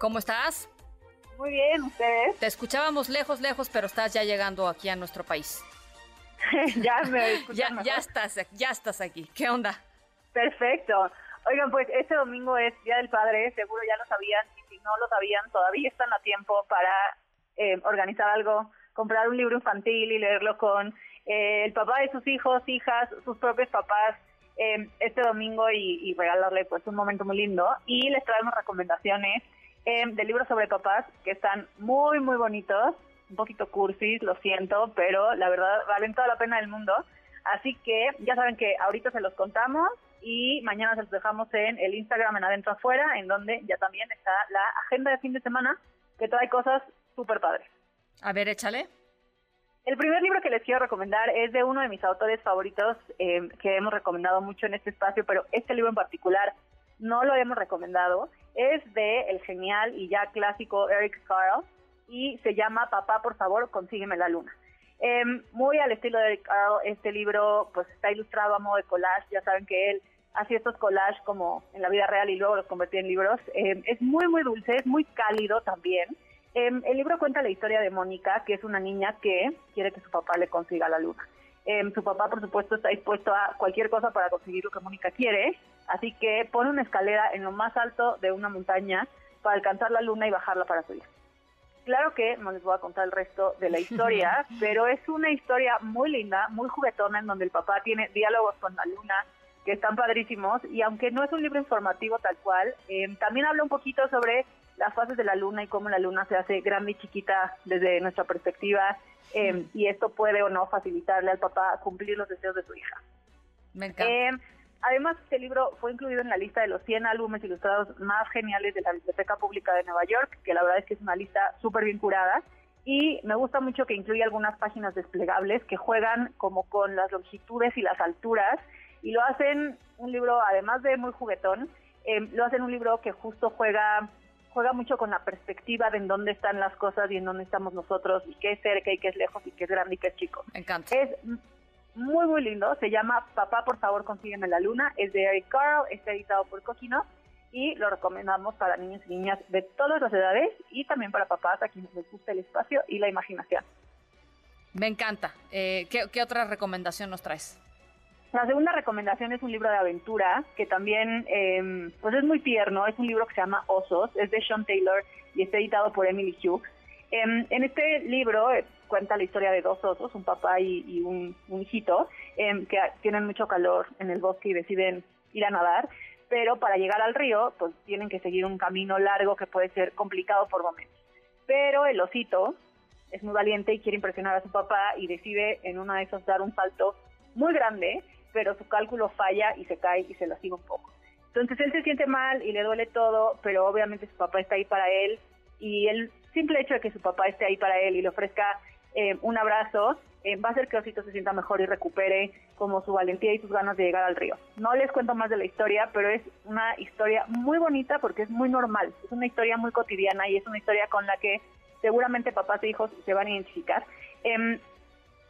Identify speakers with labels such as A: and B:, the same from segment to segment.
A: ¿Cómo estás?
B: Muy bien, ¿ustedes?
A: Te escuchábamos lejos, lejos, pero estás ya llegando aquí a nuestro país.
B: ya me
A: ya, ya estás, ya estás aquí. ¿Qué onda?
B: Perfecto. Oigan, pues este domingo es Día del Padre, seguro ya lo sabían, y si no lo sabían, todavía están a tiempo para eh, organizar algo, comprar un libro infantil y leerlo con eh, el papá de sus hijos, hijas, sus propios papás eh, este domingo y, y, regalarle pues un momento muy lindo. Y les traemos recomendaciones de libros sobre papás que están muy, muy bonitos un poquito cursis, lo siento, pero la verdad valen toda la pena del mundo. Así que ya saben que ahorita se los contamos y mañana se los dejamos en el Instagram en Adentro Afuera, en donde ya también está la agenda de fin de semana, que trae cosas súper padres.
A: A ver, échale.
B: El primer libro que les quiero recomendar es de uno de mis autores favoritos eh, que hemos recomendado mucho en este espacio, pero este libro en particular no lo hemos recomendado. Es de el genial y ya clásico Eric Carle y se llama Papá, por favor, consígueme la luna. Em, muy al estilo de Eric este libro pues está ilustrado a modo de collage, ya saben que él hacía estos collages como en la vida real y luego los convertía en libros. Em, es muy, muy dulce, es muy cálido también. Em, el libro cuenta la historia de Mónica, que es una niña que quiere que su papá le consiga la luna. su papá, por supuesto, está dispuesto a cualquier cosa para conseguir lo que Mónica quiere, así que pone una escalera en lo más alto de una montaña para alcanzar la luna y bajarla para su hija. Claro que no les voy a contar el resto de la historia, pero es una historia muy linda, muy juguetona, en donde el papá tiene diálogos con la luna que están padrísimos y aunque no es un libro informativo tal cual, eh, también habla un poquito sobre las fases de la luna y cómo la luna se hace grande y chiquita desde nuestra perspectiva eh, y esto puede o no facilitarle al papá cumplir los deseos de su hija.
A: Me encanta.
B: Eh, Además, este libro fue incluido en la lista de los 100 álbumes ilustrados más geniales de la Biblioteca Pública de Nueva York, que la verdad es que es una lista súper bien curada. Y me gusta mucho que incluye algunas páginas desplegables que juegan como con las longitudes y las alturas. Y lo hacen un libro, además de muy juguetón, eh, lo hacen un libro que justo juega juega mucho con la perspectiva de en dónde están las cosas y en dónde estamos nosotros y qué es cerca y qué es lejos y qué es grande y qué es chico.
A: Me encanta.
B: Es muy, muy lindo. Se llama Papá, por favor, consígueme la luna. Es de Eric Carl, está editado por Coquino y lo recomendamos para niños y niñas de todas las edades y también para papás a quienes les gusta el espacio y la imaginación.
A: Me encanta. Eh, ¿qué, otra recomendación nos traes?
B: La segunda recomendación es un libro de aventura que también em, pues es muy tierno. Es un libro que se llama Osos. Es de Sean Taylor y está editado por Emily Hughes. Em, en este libro eh, cuenta la historia de dos osos, un papá y, un, hijito, em, que tienen mucho calor en el bosque y deciden ir a nadar, pero para llegar al río, pues tienen que seguir un camino largo que puede ser complicado por momentos. Pero el osito es muy valiente y quiere impresionar a su papá y decide en una de esas dar un salto muy grande, pero su cálculo falla y se cae y se lastima un poco. Entonces él se siente mal y le duele todo, pero obviamente su papá está ahí para él y el simple hecho de que su papá esté ahí para él y le ofrezca eh, un abrazo, eh, va a hacer que Osito se sienta mejor y recupere como su valentía y sus ganas de llegar al río. No les cuento más de la historia, pero es una historia muy bonita porque es muy normal, es una historia muy cotidiana y es una historia con la que seguramente papás e hijos se van a identificar. Em,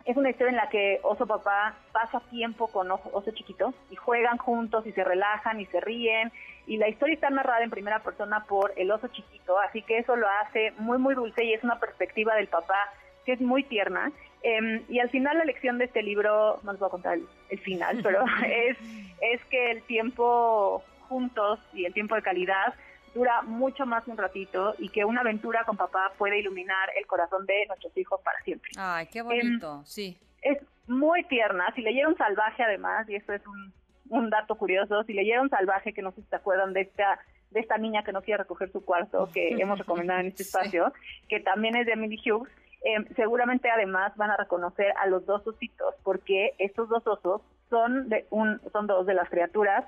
B: es una historia en la que oso papá pasa tiempo con oso chiquito y juegan juntos y se relajan y se ríen y la historia está narrada en primera persona por el oso chiquito, así que eso lo hace muy muy dulce y es una perspectiva del papá que es muy tierna. Em, y al final la lección de este libro, no les voy a contar el, final, pero es, es que el tiempo juntos y el tiempo de calidad dura mucho más un ratito y que una aventura con papá puede iluminar el corazón de nuestros hijos para siempre.
A: Ay, qué bonito, em, sí.
B: Es muy tierna. Si leyeron Salvaje, además, y esto es un, un dato curioso, si leyeron Salvaje, que no sé si se acuerdan de esta de esta niña que no quiere recoger su cuarto, que hemos recomendado en este espacio, que también es de Emily Hughes, em, seguramente además van a reconocer a los dos ositos, porque estos dos osos son, de un, son dos de las criaturas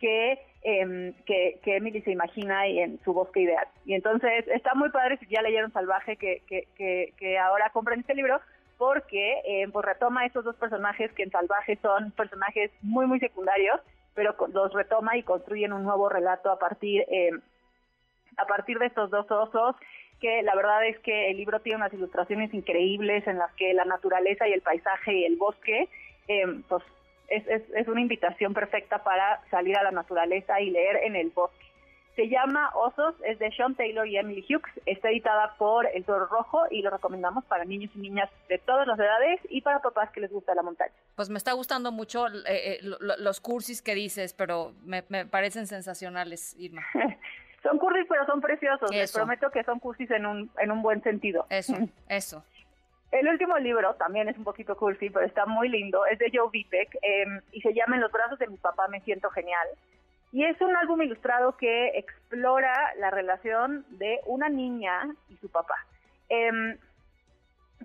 B: que, em, que, que, Emily se imagina en su bosque ideal. Y entonces está muy padre si ya leyeron Salvaje que, que, que ahora compren este libro, porque eh, pues retoma estos dos personajes que en Salvaje son personajes muy, muy secundarios, pero los retoma y construyen un nuevo relato a partir, eh, a partir de estos dos osos que la verdad es que el libro tiene unas ilustraciones increíbles en las que la naturaleza y el paisaje y el bosque, eh, pues es, es, es una invitación perfecta para salir a la naturaleza y leer en el bosque. Se llama Osos, es de Sean Taylor y Emily Hughes, está editada por El Toro Rojo y lo recomendamos para niños y niñas de todas las edades y para papás que les gusta la montaña.
A: Pues me está gustando mucho eh, eh, los cursis que dices, pero me, parecen sensacionales, Irma.
B: son cursis, pero son preciosos. Les prometo que son cursis en un, en un buen sentido.
A: Eso, eso.
B: El último libro también es un poquito cursi, pero está muy lindo. Es de Joe Vitek em, y se llama En los brazos de mi papá me siento genial. Y es un álbum ilustrado que explora la relación de una niña y su papá. Em,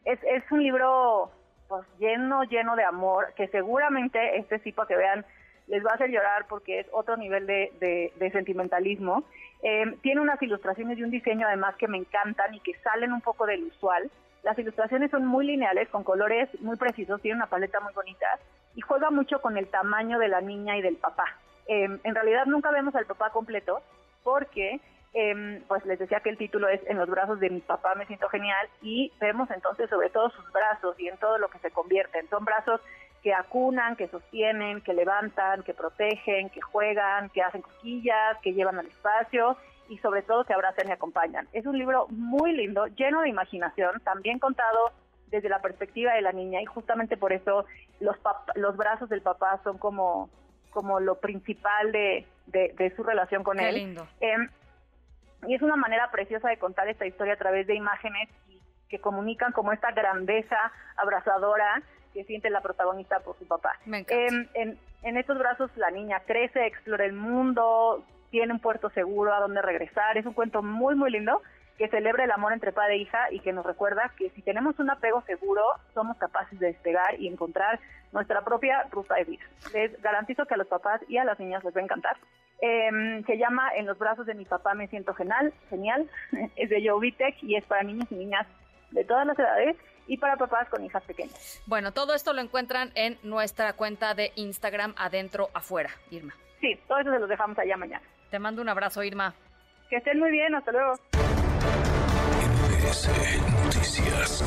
B: es, un libro pues, lleno, lleno de amor, que seguramente este tipo que vean les va a hacer llorar porque es otro nivel de, sentimentalismo. Em, tiene unas ilustraciones y un diseño además que me encantan y que salen un poco del usual. Las ilustraciones son muy lineales, con colores muy precisos, tiene una paleta muy bonita y juega mucho con el tamaño de la niña y del papá. Em, en realidad nunca vemos al papá completo porque, em, pues les decía que el título es En los brazos de mi papá me siento genial y vemos entonces sobre todo sus brazos y en todo lo que se convierten. Son brazos que acunan, que sostienen, que levantan, que protegen, que juegan, que hacen cosquillas, que llevan al espacio y sobre todo que abrazan y acompañan. Es un libro muy lindo, lleno de imaginación, también contado desde la perspectiva de la niña y justamente por eso los, los brazos del papá son como como lo principal de, de, su relación con
A: Qué
B: él.
A: Lindo.
B: Em, y es una manera preciosa de contar esta historia a través de imágenes que comunican como esta grandeza abrazadora que siente la protagonista por su papá.
A: Em,
B: en, en estos brazos la niña crece, explora el mundo, tiene un puerto seguro a donde regresar. Es un cuento muy, muy lindo que celebra el amor entre padre e hija y que nos recuerda que si tenemos un apego seguro, somos capaces de despegar y encontrar nuestra propia ruta de vida. Les garantizo que a los papás y a las niñas les va a encantar. Em, se llama En los brazos de mi papá me siento genial, genial. es de Joe Vitek y es para niños y niñas de todas las edades y para papás con hijas pequeñas.
A: Bueno, todo esto lo encuentran en nuestra cuenta de Instagram adentro afuera, Irma.
B: Sí, todo eso se los dejamos allá mañana.
A: Te mando un abrazo, Irma.
B: Que estén muy bien, hasta luego.
C: Noticias.